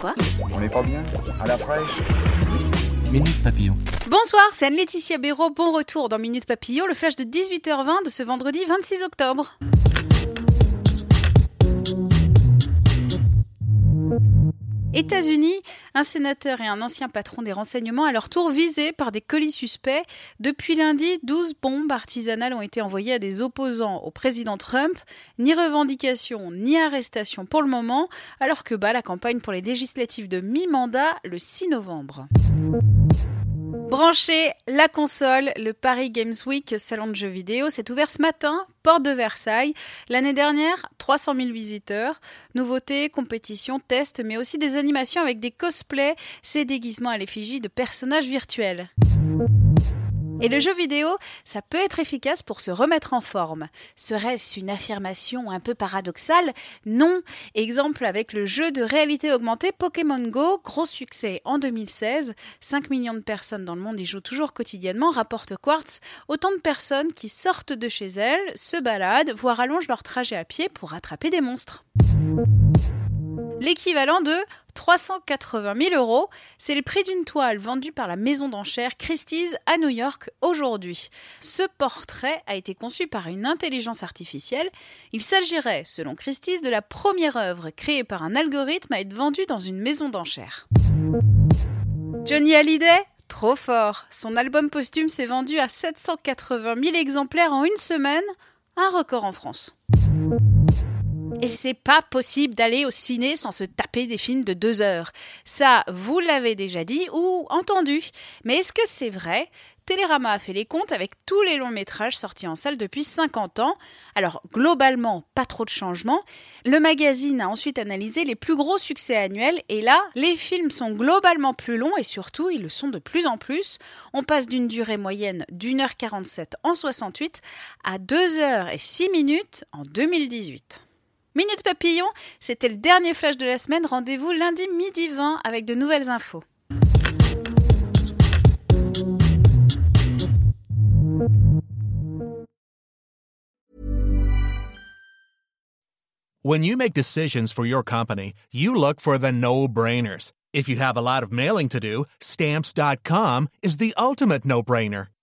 Quoi On n'est pas bien À la fraîche Minute Papillon. Bonsoir, c'est Anne-Laetitia Béraud. Bon retour dans Minute Papillon, le flash de 18h20 de ce vendredi 26 octobre. États-Unis, un sénateur et un ancien patron des renseignements à leur tour visés par des colis suspects. Depuis lundi, 12 bombes artisanales ont été envoyées à des opposants au président Trump. Ni revendication ni arrestation pour le moment, alors que bat la campagne pour les législatives de mi-mandat le 6 novembre. Branchez la console, le Paris Games Week, salon de jeux vidéo, s'est ouvert ce matin, porte de Versailles. L'année dernière, 300 000 visiteurs. Nouveautés, compétitions, tests, mais aussi des animations avec des cosplays, ces déguisements à l'effigie de personnages virtuels. Et le jeu vidéo, ça peut être efficace pour se remettre en forme. Serait-ce une affirmation un peu paradoxale? Non. Exemple avec le jeu de réalité augmentée Pokémon Go, gros succès en 2016. 5 millions de personnes dans le monde y jouent toujours quotidiennement, rapporte Quartz. Autant de personnes qui sortent de chez elles, se baladent, voire allongent leur trajet à pied pour attraper des monstres l'équivalent de 380 000 euros. C'est le prix d'une toile vendue par la maison d'enchères Christie's à New York aujourd'hui. Ce portrait a été conçu par une intelligence artificielle. Il s'agirait, selon Christie's, de la première œuvre créée par un algorithme à être vendue dans une maison d'enchères. Johnny Hallyday? Trop fort Son album posthume s'est vendu à 780 000 exemplaires en une semaine, un record en France. Et c'est pas possible d'aller au ciné sans se taper des films de deux heures. Ça, vous l'avez déjà dit ou entendu. Mais est-ce que c'est vrai? Télérama a fait les comptes avec tous les longs métrages sortis en salle depuis 50 ans. Alors globalement, pas trop de changements. Le magazine a ensuite analysé les plus gros succès annuels et là, les films sont globalement plus longs et surtout, ils le sont de plus en plus. On passe d'une durée moyenne d'1 h 47 en 68 à 2 h et 6 minutes en 2018. Minute Papillon, c'était le dernier flash de la semaine. Rendez-vous lundi midi 20 avec de nouvelles infos. When you make decisions for your company, you look for the no-brainers. If you have a lot of mailing to do, stamps.com is the ultimate no-brainer.